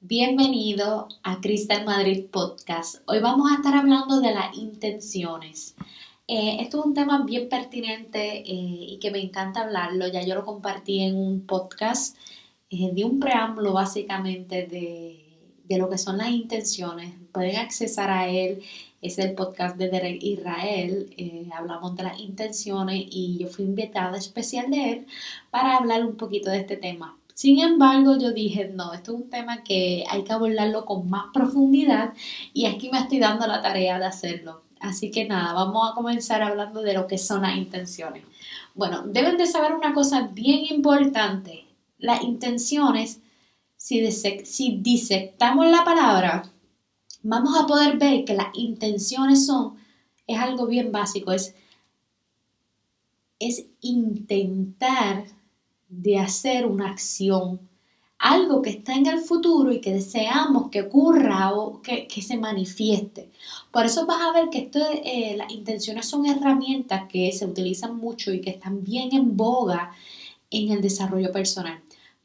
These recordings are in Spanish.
Bienvenido a Cristal Madrid Podcast. Hoy vamos a estar hablando de las intenciones. Eh, esto es un tema bien pertinente eh, y que me encanta hablarlo. Ya yo lo compartí en un podcast eh, de un preámbulo básicamente de, lo que son las intenciones. Pueden accesar a él. Es el podcast de Derek Israel. hablamos de las intenciones y yo fui invitada especial de él para hablar un poquito de este tema. Sin embargo, yo dije, no, esto es un tema que hay que abordarlo con más profundidad y aquí me estoy dando la tarea de hacerlo. Así que nada, vamos a comenzar hablando de lo que son las intenciones. Bueno, deben de saber una cosa bien importante. Las intenciones, si, disectamos la palabra, vamos a poder ver que las intenciones son, es algo bien básico, es, es intentar de hacer una acción, algo que está en el futuro y que deseamos que ocurra o que, se manifieste. Por eso vas a ver que esto, eh, las intenciones son herramientas que se utilizan mucho y que están bien en boga en el desarrollo personal.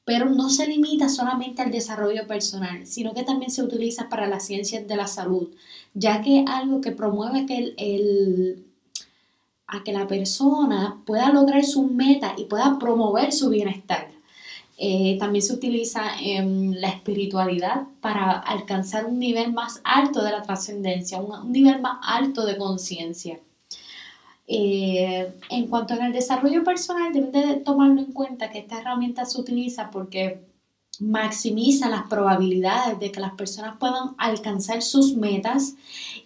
Pero no se limita solamente al desarrollo personal, sino que también se utiliza para las ciencias de la salud, ya que algo que promueve que el a que la persona pueda lograr sus metas y pueda promover su bienestar. Eh, también se utiliza en la espiritualidad para alcanzar un nivel más alto de la trascendencia, un, nivel más alto de conciencia. Eh, en cuanto al desarrollo personal, deben de tomarlo en cuenta que esta herramienta se utiliza porque maximiza las probabilidades de que las personas puedan alcanzar sus metas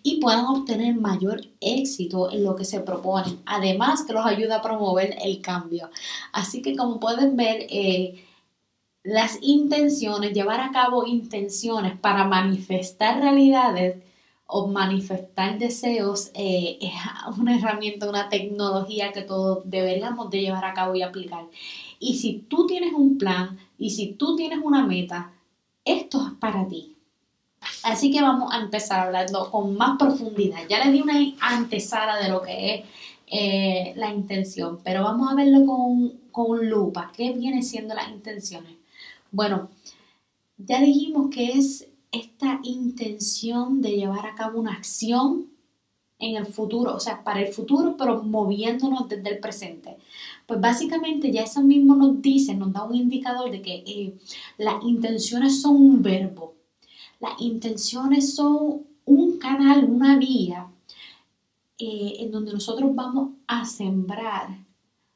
y puedan obtener mayor éxito en lo que se proponen. Además que los ayuda a promover el cambio. Así que como pueden ver, eh, las intenciones, llevar a cabo intenciones para manifestar realidades o manifestar deseos eh, es una herramienta, una tecnología que todos deberíamos de llevar a cabo y aplicar. Y si tú tienes un plan y si tú tienes una meta, esto es para ti. Así que vamos a empezar hablando con más profundidad. Ya les di una antesala de lo que es eh, la intención, pero vamos a verlo con, con lupa. ¿Qué viene siendo las intenciones? Bueno, ya dijimos que es esta intención de llevar a cabo una acción en el futuro, o sea, para el futuro, pero moviéndonos desde el presente. Pues básicamente ya eso mismo nos dice, nos da un indicador de que eh, las intenciones son un verbo, las intenciones son un canal, una vía eh, en donde nosotros vamos a sembrar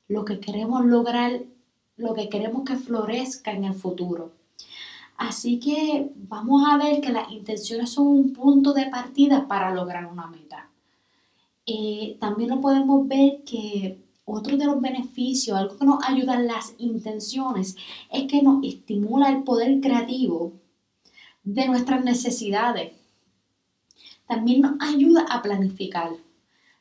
lo que queremos lograr, lo que queremos que florezca en el futuro. Así que vamos a ver que las intenciones son un punto de partida para lograr una meta. Eh, también lo podemos ver que otro de los beneficios, algo que nos ayuda en las intenciones, es que nos estimula el poder creativo de nuestras necesidades. También nos ayuda a planificar.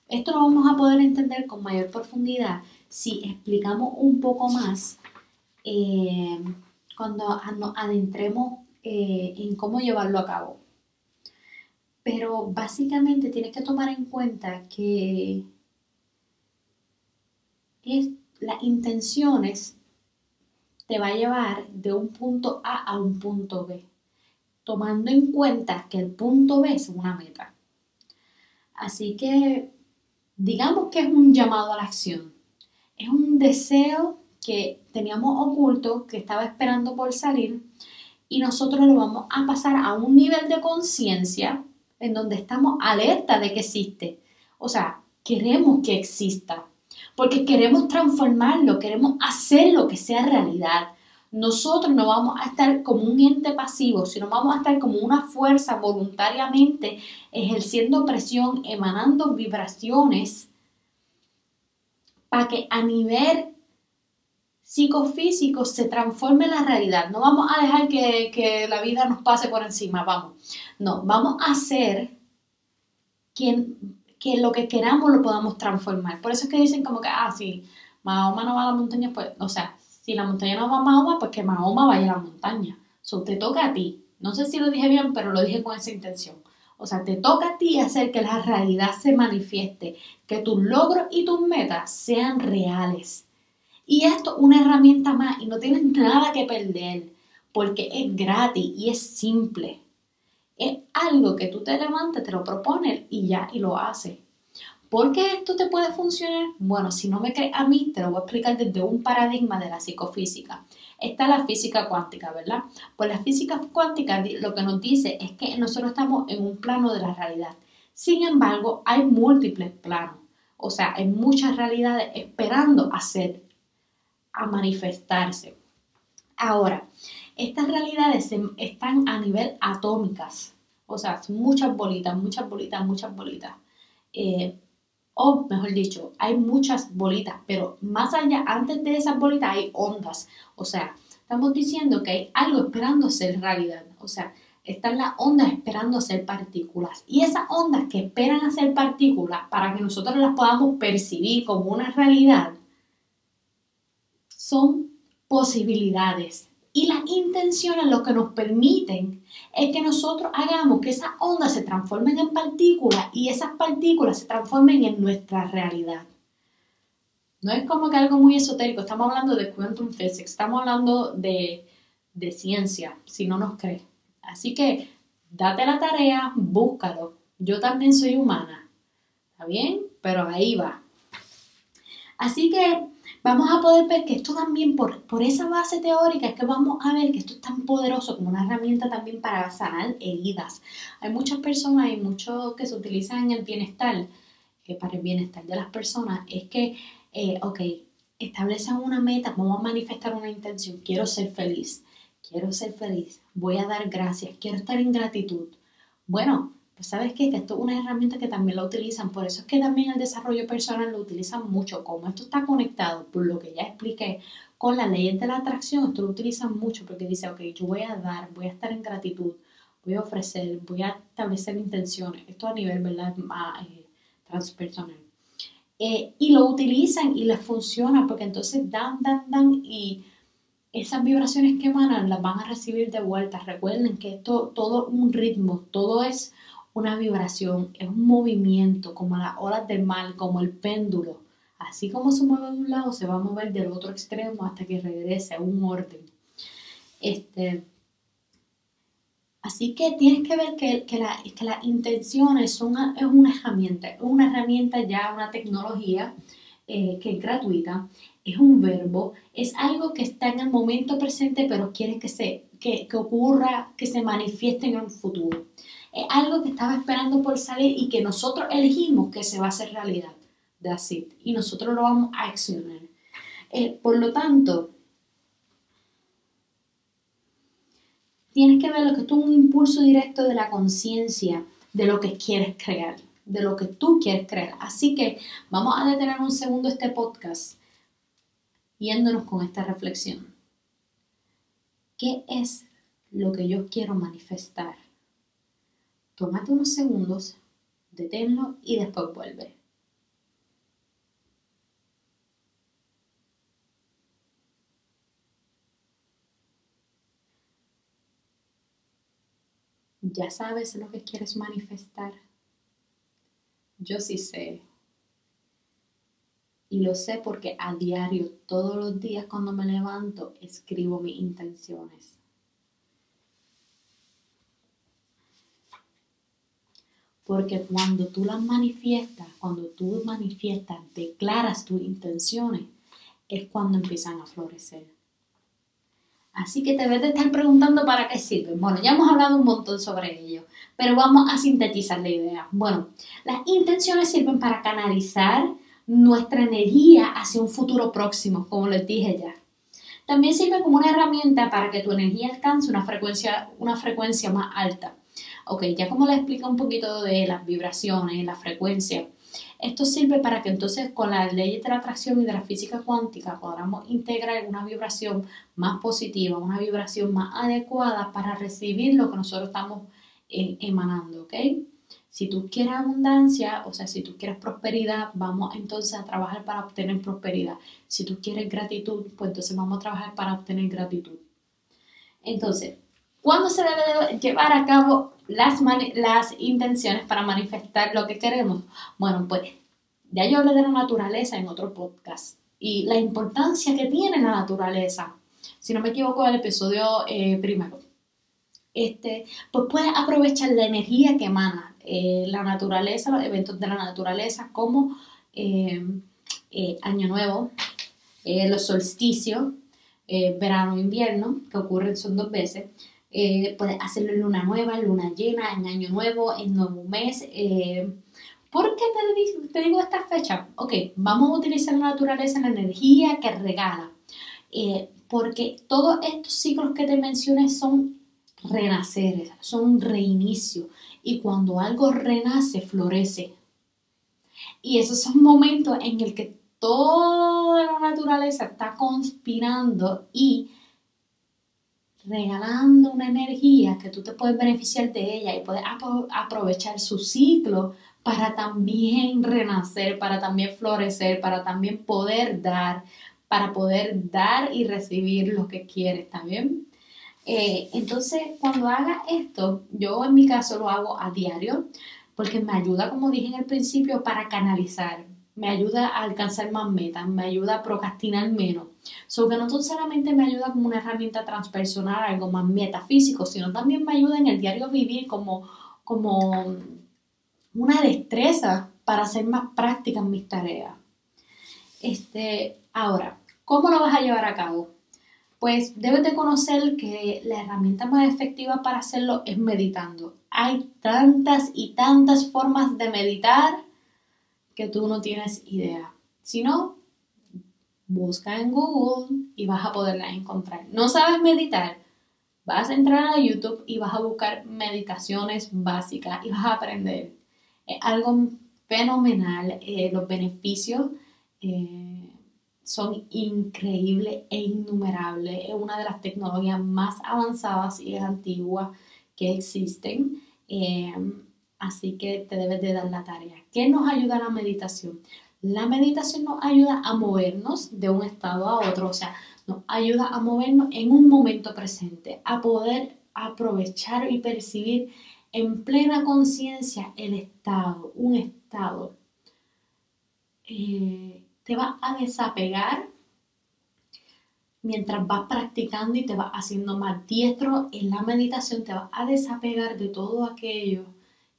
Esto lo vamos a poder entender con mayor profundidad si explicamos un poco más eh, cuando nos adentremos eh, en cómo llevarlo a cabo. Pero básicamente tienes que tomar en cuenta que es, las intenciones te va a llevar de un punto A a un punto B, tomando en cuenta que el punto B es una meta. Así que digamos que es un llamado a la acción, es un deseo que teníamos oculto, que estaba esperando por salir, y nosotros lo vamos a pasar a un nivel de conciencia en donde estamos alerta de que existe. O sea, queremos que exista, porque queremos transformarlo, queremos hacerlo que sea realidad. Nosotros no vamos a estar como un ente pasivo, sino vamos a estar como una fuerza voluntariamente ejerciendo presión, emanando vibraciones para que a nivel psicofísico se transforme la realidad. No vamos a dejar que, que, la vida nos pase por encima, vamos. No, vamos a hacer quien, que lo que queramos lo podamos transformar. Por eso es que dicen como que, ah, si Mahoma no va a la montaña, pues, o sea, si la montaña no va a Mahoma, pues que Mahoma vaya a la montaña. Eso te toca a ti. No sé si lo dije bien, pero lo dije con esa intención. O sea, te toca a ti hacer que la realidad se manifieste, que tus logros y tus metas sean reales y esto una herramienta más y no tienes nada que perder. porque es gratis y es simple. Es algo que tú te levantas, te lo propones y ya, y lo haces. ¿Por qué esto te puede funcionar? Bueno, si no me crees a mí, te lo voy a explicar desde un paradigma de la psicofísica. Está la física cuántica, ¿verdad? Pues la física cuántica lo que nos dice es que nosotros estamos en un plano de la realidad. Sin embargo, hay múltiples planos. O sea, hay muchas realidades esperando a ser, a manifestarse. Ahora, estas realidades están a nivel atómicas. O sea, muchas bolitas, muchas bolitas, muchas bolitas. Eh, o mejor dicho, hay muchas bolitas, pero más allá, antes de esas bolitas hay ondas. O sea, estamos diciendo que hay algo esperando ser realidad. O sea, están las ondas esperando ser partículas. Y esas ondas que esperan a ser partículas para que nosotros las podamos percibir como una realidad, son posibilidades y las intenciones lo que nos permiten es que nosotros hagamos que esas ondas se transformen en partículas y esas partículas se transformen en nuestra realidad. No es como que algo muy esotérico, estamos hablando de quantum physics, estamos hablando de, de ciencia, si no nos crees. Así que date la tarea, búscalo. Yo también soy humana, ¿está bien? Pero ahí va. Así que vamos a poder ver que esto también, por, por esa base teórica, es que vamos a ver que esto es tan poderoso como una herramienta también para sanar heridas. Hay muchas personas y muchos que se utilizan en el bienestar, que para el bienestar de las personas, es que, eh, ok, establecen una meta, vamos a manifestar una intención, quiero ser feliz, quiero ser feliz, voy a dar gracias, quiero estar en gratitud. Bueno, pues sabes que esto es una herramienta que también la utilizan, por eso es que también el desarrollo personal lo utilizan mucho, como esto está conectado, por lo que ya expliqué, con la ley de la atracción, esto lo utilizan mucho porque dice, ok, yo voy a dar, voy a estar en gratitud, voy a ofrecer, voy a establecer intenciones, esto a nivel, ¿verdad?, más eh, transpersonal. Eh, y lo utilizan y les funciona porque entonces dan, dan, dan y esas vibraciones que emanan las van a recibir de vuelta. Recuerden que esto todo un ritmo, todo es una vibración, es un movimiento, como las olas del mal, como el péndulo. Así como se mueve de un lado, se va a mover del otro extremo hasta que regrese a un orden. Este, así que tienes que ver que, que, las intenciones son una, es una herramienta, es una herramienta ya, una tecnología eh, que es gratuita, es un verbo, es algo que está en el momento presente, pero quiere que, se, que, que ocurra, que se manifieste en el futuro es algo que estaba esperando por salir y que nosotros elegimos que se va a hacer realidad. That's it. Y nosotros lo vamos a accionar. Eh, por lo tanto, tienes que ver lo que es un impulso directo de la conciencia de lo que quieres crear, de lo que tú quieres crear. Así que vamos a detener un segundo este podcast yéndonos con esta reflexión. ¿Qué es lo que yo quiero manifestar? Tómate unos segundos, deténlo y después vuelve. ¿Ya sabes lo que quieres manifestar? Yo sí sé. Y lo sé porque a diario, todos los días cuando me levanto, escribo mis intenciones. Porque cuando tú las manifiestas, cuando tú manifiestas, declaras tus intenciones, es cuando empiezan a florecer. Así que te debes de estar preguntando para qué sirven. Bueno, ya hemos hablado un montón sobre ello, pero vamos a sintetizar la idea. Bueno, las intenciones sirven para canalizar nuestra energía hacia un futuro próximo, como les dije ya. También sirve como una herramienta para que tu energía alcance una frecuencia, una frecuencia más alta. Ok, ya como les explico un poquito de las vibraciones, la frecuencia, esto sirve para que entonces con las leyes de la atracción y de la física cuántica podamos integrar una vibración más positiva, una vibración más adecuada para recibir lo que nosotros estamos eh, emanando, ¿ok? Si tú quieres abundancia, o sea, si tú quieres prosperidad, vamos entonces a trabajar para obtener prosperidad. Si tú quieres gratitud, pues entonces vamos a trabajar para obtener gratitud. Entonces, ¿cuándo se debe llevar a cabo las, las intenciones para manifestar lo que queremos. Bueno, pues ya yo hablé de la naturaleza en otro podcast y la importancia que tiene la naturaleza. si no me equivoco, el episodio eh, primero. Este, pues puedes aprovechar la energía que emana eh, la naturaleza, los eventos de la naturaleza, como eh, Año Nuevo, los solsticios, verano invierno, que ocurren son dos veces. Puedes hacerlo en luna nueva, luna llena, en año nuevo, en nuevo mes. ¿Por qué te, digo esta fecha? Ok, vamos a utilizar la naturaleza, la energía que regala. Eh, porque todos estos ciclos que te mencioné son renaceres, son reinicio. Y cuando algo renace, florece. Y esos son momentos en el que toda la naturaleza está conspirando y regalando una energía que tú te puedes beneficiar de ella y puedes aprovechar su ciclo para también renacer, para también florecer, para también poder dar, para poder dar y recibir lo que quieres, también. Eh, entonces, cuando haga esto, yo en mi caso lo hago a diario, porque me ayuda, como dije en el principio, para canalizar, me ayuda a alcanzar más metas, me ayuda a procrastinar menos. So que no solamente me ayuda como una herramienta transpersonal, algo más metafísico, sino también me ayuda en el diario vivir como, como una destreza para hacer más prácticas mis tareas. Este, ahora, ¿cómo lo vas a llevar a cabo? Pues debes de conocer que la herramienta más efectiva para hacerlo es meditando. Hay tantas y tantas formas de meditar que tú no tienes idea. Si no, busca en Google y vas a poderla encontrar. ¿No sabes meditar? Vas a entrar a YouTube y vas a buscar meditaciones básicas y vas a aprender. Es algo fenomenal. Eh, los beneficios eh, son increíbles e innumerables. Es una de las tecnologías más avanzadas y antiguas que existen. Eh, así que te debes de dar la tarea. ¿Qué nos ayuda la meditación? La meditación nos ayuda a movernos de un estado a otro, o sea, nos ayuda a movernos en un momento presente, a poder aprovechar y percibir en plena conciencia el estado, un estado. Eh, te va a desapegar mientras vas practicando y te vas haciendo más diestro en la meditación, te vas a desapegar de todo aquello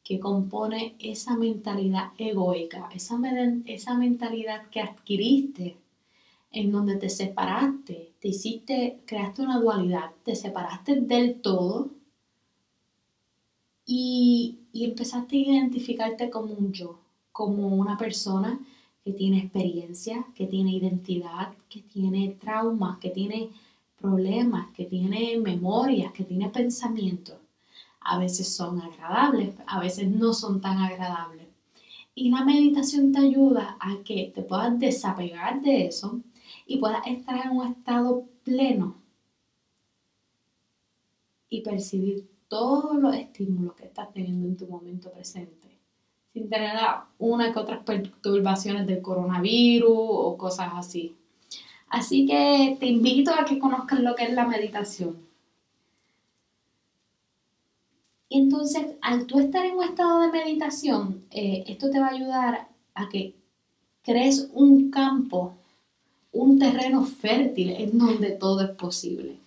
que compone esa mentalidad egoica, esa, esa mentalidad que adquiriste en donde te separaste, te hiciste, creaste una dualidad, te separaste del todo y, empezaste a identificarte como un yo, como una persona que tiene experiencia, que tiene identidad, que tiene traumas, que tiene problemas, que tiene memorias, que tiene pensamientos. A veces son agradables, a veces no son tan agradables. Y la meditación te ayuda a que te puedas desapegar de eso y puedas estar en un estado pleno y percibir todos los estímulos que estás teniendo en tu momento presente, sin tener una que otras perturbaciones del coronavirus o cosas así. Así que te invito a que conozcas lo que es la meditación. Entonces, al tú estar en un estado de meditación, eh, esto te va a ayudar a que crees un campo, un terreno fértil en donde todo es posible.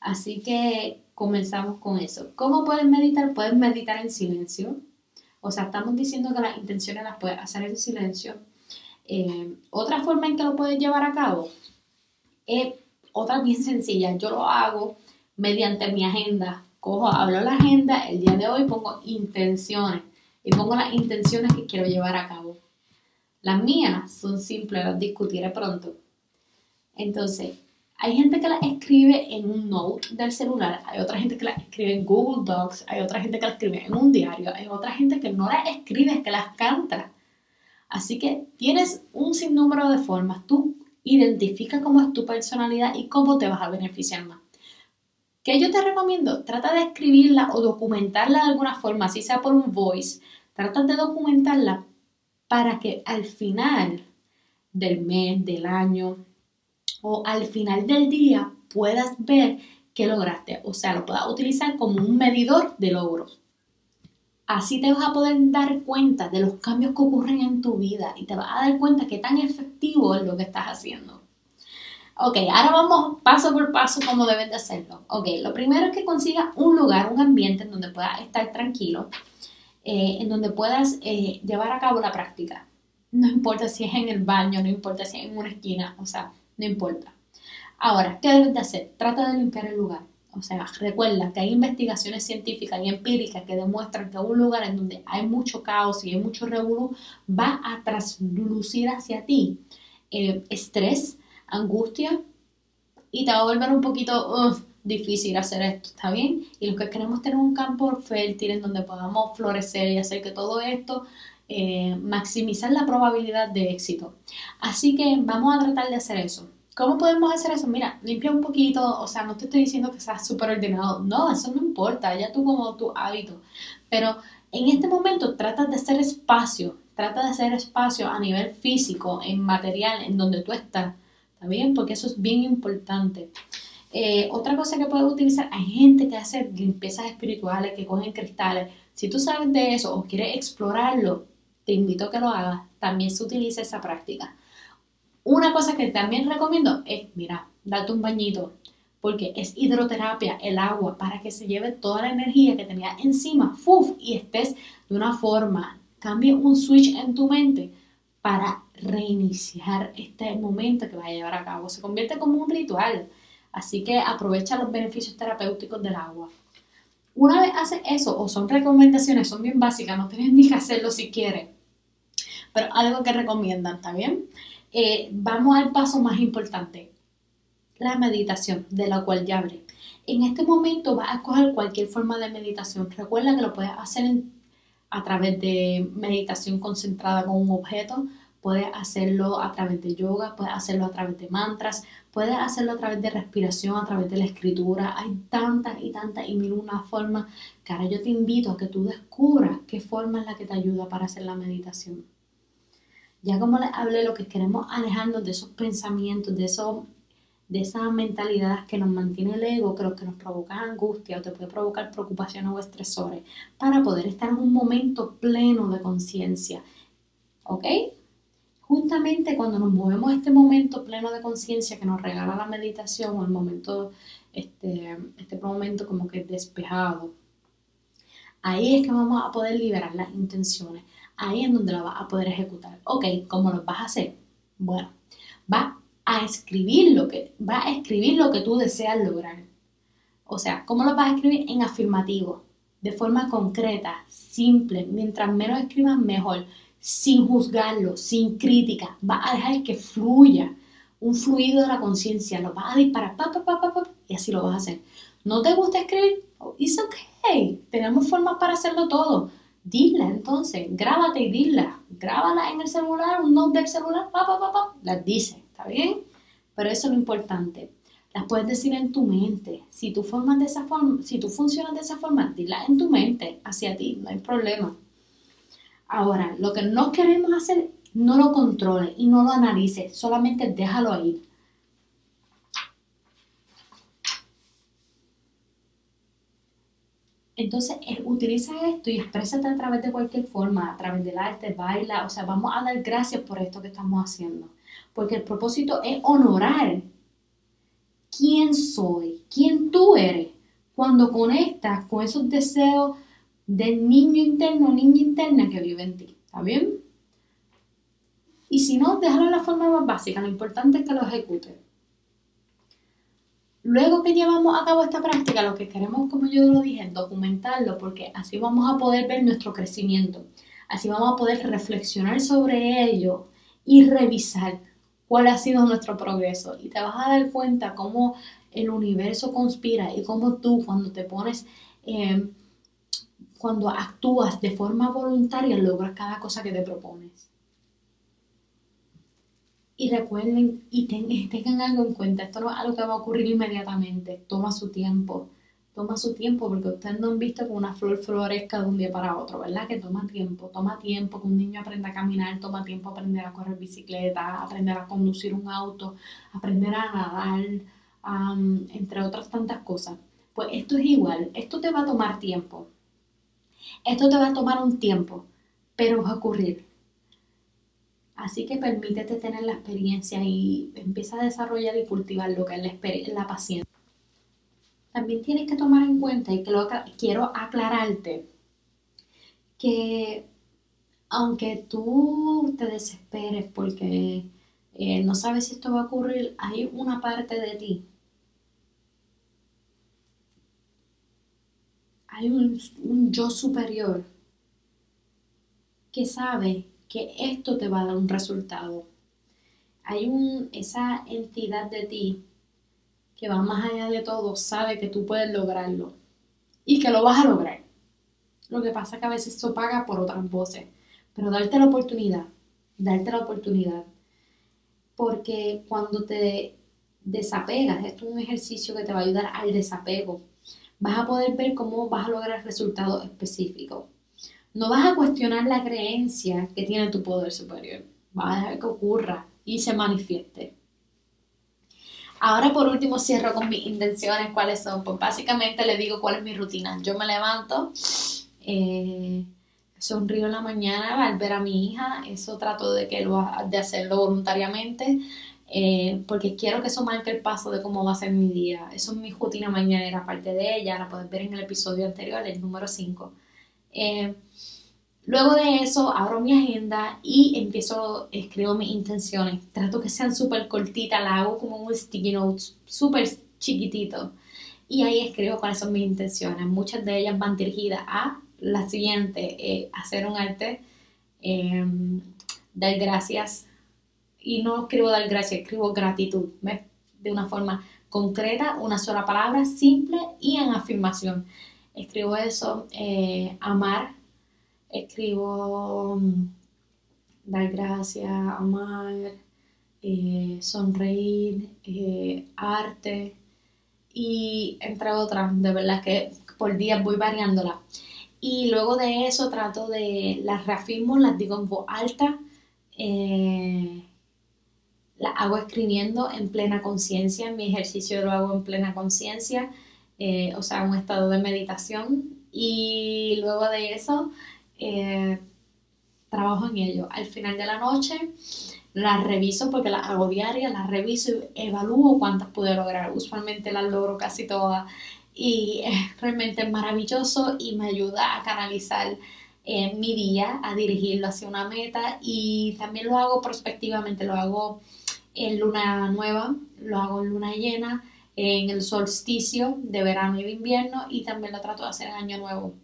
Así que comenzamos con eso. ¿Cómo puedes meditar? Puedes meditar en silencio. O sea, estamos diciendo que las intenciones las puedes hacer en silencio. Eh, otra forma en que lo puedes llevar a cabo es otra bien sencilla. Yo lo hago mediante mi agenda. Cojo, hablo la agenda, el día de hoy pongo intenciones y pongo las intenciones que quiero llevar a cabo. Las mías son simples, las discutiré pronto. Entonces, hay gente que la escribe en un note del celular, hay otra gente que la escribe en Google Docs, hay otra gente que la escribe en un diario, hay otra gente que no la escribe, que las canta. Así que tienes un sinnúmero de formas. Tú identifica cómo es tu personalidad y cómo te vas a beneficiar más. ¿Qué yo te recomiendo? Trata de escribirla o documentarla de alguna forma, así sea por un voice. Trata de documentarla para que al final del mes, del año, o al final del día puedas ver qué lograste, o sea, lo puedas utilizar como un medidor de logros. Así te vas a poder dar cuenta de los cambios que ocurren en tu vida y te vas a dar cuenta qué tan efectivo es lo que estás haciendo. Ok, ahora vamos paso por paso como deben de hacerlo. Ok, lo primero es que consigas un lugar, un ambiente en donde puedas estar tranquilo, eh, en donde puedas eh, llevar a cabo la práctica. No importa si es en el baño, no importa si es en una esquina, o sea, no importa. Ahora, ¿qué debes de hacer? Trata de limpiar el lugar. O sea, recuerda que hay investigaciones científicas y empíricas que demuestran que un lugar en donde hay mucho caos y hay mucho revolú va a traslucir hacia ti eh, estrés, angustia y te va a volver un poquito difícil hacer esto, ¿está bien? Y los que queremos tener un campo fértil en donde podamos florecer y hacer que todo esto eh, maximizar la probabilidad de éxito. Así que vamos a tratar de hacer eso. ¿Cómo podemos hacer eso? Mira, limpia un poquito, o sea, no te estoy diciendo que seas súper ordenado, no, eso no importa, ya tú como tu hábito, pero en este momento trata de hacer espacio, trata de hacer espacio a nivel físico, en material, en donde tú estás, ¿está bien? Porque eso es bien importante. Eh, otra cosa que puedes utilizar, hay gente que hace limpiezas espirituales, que cogen cristales. Si tú sabes de eso o quieres explorarlo, te invito a que lo hagas. También se utiliza esa práctica. Una cosa que también recomiendo es, mira, date un bañito, porque es hidroterapia, el agua, para que se lleve toda la energía que tenía encima, ¡fuf! y estés de una forma, cambie un switch en tu mente para reiniciar este momento que va a llevar a cabo. Se convierte como un ritual, así que aprovecha los beneficios terapéuticos del agua. Una vez haces eso, o son recomendaciones, son bien básicas, no tienes ni que hacerlo si quieres, pero algo que recomiendan, ¿está bien? Eh, vamos al paso más importante, la meditación, de la cual ya hablé. En este momento vas a escoger cualquier forma de meditación. Recuerda que lo puedes hacer a través de meditación concentrada con un objeto, puedes hacerlo a través de yoga, puedes hacerlo a través de mantras, puedes hacerlo a través de respiración, a través de la escritura. Hay tantas y tantas y mil una formas ahora yo te invito a que tú descubras qué forma es la que te ayuda para hacer la meditación. Ya como les hablé, lo que queremos alejarnos de esos pensamientos, de, eso, de esa mentalidad que nos mantiene el ego, que lo que nos provoca angustia o te puede provocar preocupación o estresores, para poder estar en un momento pleno de conciencia. ¿Ok? Justamente cuando nos movemos a este momento pleno de conciencia que nos regala la meditación o el momento, este, este momento como que despejado, ahí es que vamos a poder liberar las intenciones ahí en donde lo vas a poder ejecutar. Ok, ¿cómo lo vas a hacer? Bueno, va a escribir lo que, va a escribir lo que tú deseas lograr. O sea, ¿cómo lo vas a escribir? En afirmativo, de forma concreta, simple. Mientras menos escribas, mejor. Sin juzgarlo, sin crítica. Va a dejar que fluya. Un fluido de la conciencia. Lo vas a disparar, pa, pa, pa, y así lo vas a hacer. ¿No te gusta escribir? Oh, it's okay. Tenemos formas para hacerlo todo Dila entonces, grábate y dila. Grábala en el celular, un note del celular, pa, pa, pa, pa, las dice, ¿está bien? Pero eso es lo importante. Las puedes decir en tu mente. Si tú formas de esa forma, si tú funcionas de esa forma, dila en tu mente hacia ti, no hay problema. Ahora, lo que no queremos hacer, no lo controles y no lo analices, solamente déjalo ir. Entonces, eh, utiliza esto y exprésate a través de cualquier forma, a través del arte, baila, o sea, vamos a dar gracias por esto que estamos haciendo, porque el propósito es honorar quién soy, quién tú eres, cuando conectas con esos deseos del niño interno o niña interna que vive en ti, ¿está bien? Y si no, déjalo en la forma más básica, lo importante es que lo ejecutes. Luego que llevamos a cabo esta práctica, lo que queremos, como yo lo dije, documentarlo, porque así vamos a poder ver nuestro crecimiento, así vamos a poder reflexionar sobre ello y revisar cuál ha sido nuestro progreso. Y te vas a dar cuenta cómo el universo conspira y cómo tú cuando te pones, eh, cuando actúas de forma voluntaria, logras cada cosa que te propones. Y recuerden y tengan algo en cuenta, esto no es algo que va a ocurrir inmediatamente, toma su tiempo, toma su tiempo porque ustedes no han visto que una flor florezca de un día para otro, ¿verdad? Que toma tiempo, toma tiempo que un niño aprenda a caminar, toma tiempo aprender a correr bicicleta, aprender a conducir un auto, aprender a nadar, entre otras tantas cosas. Pues esto es igual, esto te va a tomar tiempo, esto te va a tomar un tiempo, pero va a ocurrir Así que permítete tener la experiencia y empieza a desarrollar y cultivar lo que es la, la paciencia. También tienes que tomar en cuenta, y que lo quiero aclararte, que aunque tú te desesperes porque eh, no sabes si esto va a ocurrir, hay una parte de ti. Hay un, yo superior que sabe que esto te va a dar un resultado. Hay un, esa entidad de ti que va más allá de todo, sabe que tú puedes lograrlo y que lo vas a lograr. Lo que pasa es que a veces eso paga por otras voces, pero darte la oportunidad, darte la oportunidad. Porque cuando te desapegas, esto es un ejercicio que te va a ayudar al desapego, vas a poder ver cómo vas a lograr resultados específicos. No vas a cuestionar la creencia que tiene tu poder superior. Vas a dejar que ocurra y se manifieste. Ahora por último cierro con mis intenciones, cuáles son. Pues básicamente le digo cuál es mi rutina. Yo me levanto, eh, sonrío en la mañana al ver a mi hija, eso trato de, que lo, de hacerlo voluntariamente. Eh, porque quiero que eso marque el paso de cómo va a ser mi día. Eso es mi rutina mañanera, aparte de ella, la puedes ver en el episodio anterior, el número 5. Eh, luego de eso, abro mi agenda y empiezo, escribo mis intenciones. Trato que sean súper cortitas, la hago como un sticky notes, súper chiquitito. Y ahí escribo cuáles son mis intenciones. Muchas de ellas van dirigidas a la siguiente, eh, hacer un arte, em, dar gracias. Y no escribo dar gracias, escribo gratitud, de una forma concreta, una sola palabra, simple y en afirmación escribo eso, eh, amar, escribo mm, dar gracias, amar, eh, sonreír, eh, arte y entre otras, de verdad que por día voy variándola. Y luego de eso trato de, las reafirmo, las digo en voz alta, las hago escribiendo en plena conciencia, mi ejercicio lo hago en plena conciencia eh, o sea, un estado de meditación y luego de eso eh, trabajo en ello. Al final de la noche las reviso porque las hago diarias, las reviso y evalúo cuántas pude lograr. Usualmente las logro casi todas y es realmente maravilloso y me ayuda a canalizar eh, mi día, a dirigirlo hacia una meta y también lo hago prospectivamente, lo hago en luna nueva, lo hago en luna llena en el solsticio de verano y de invierno y también lo trato de hacer en año nuevo.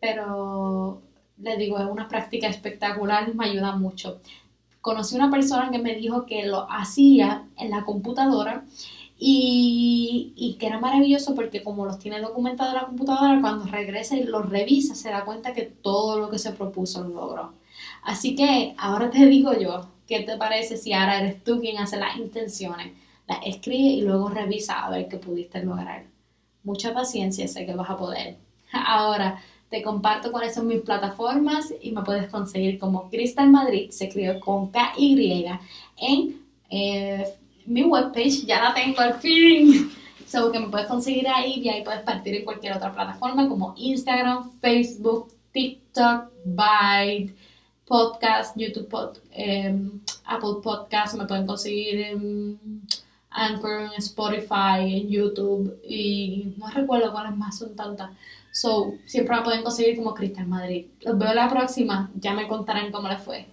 Pero les digo, es una práctica espectacular y me ayuda mucho. Conocí una persona que me dijo que lo hacía en la computadora y, y, que era maravilloso porque como los tiene documentados en la computadora, cuando regresa y los revisa, se da cuenta que todo lo que se propuso lo logró. Así que ahora te digo yo, ¿qué te parece si ahora eres tú quien hace las intenciones? escribe y luego revisa a ver qué pudiste lograr. Mucha paciencia, sé que vas a poder. Ahora te comparto cuáles son mis plataformas y me puedes conseguir como Cristal Madrid, se escribe con K-Y, en eh, mi webpage, ya la tengo al fin. So que me puedes conseguir ahí y ahí puedes partir en cualquier otra plataforma como Instagram, Facebook, TikTok, Byte, Podcast, YouTube, em, Apple Podcast, me pueden conseguir en Anchor, en Spotify, en YouTube y no recuerdo cuáles más son tantas. So, siempre me pueden conseguir como Cristian Madrid. Los veo la próxima, ya me contarán cómo les fue.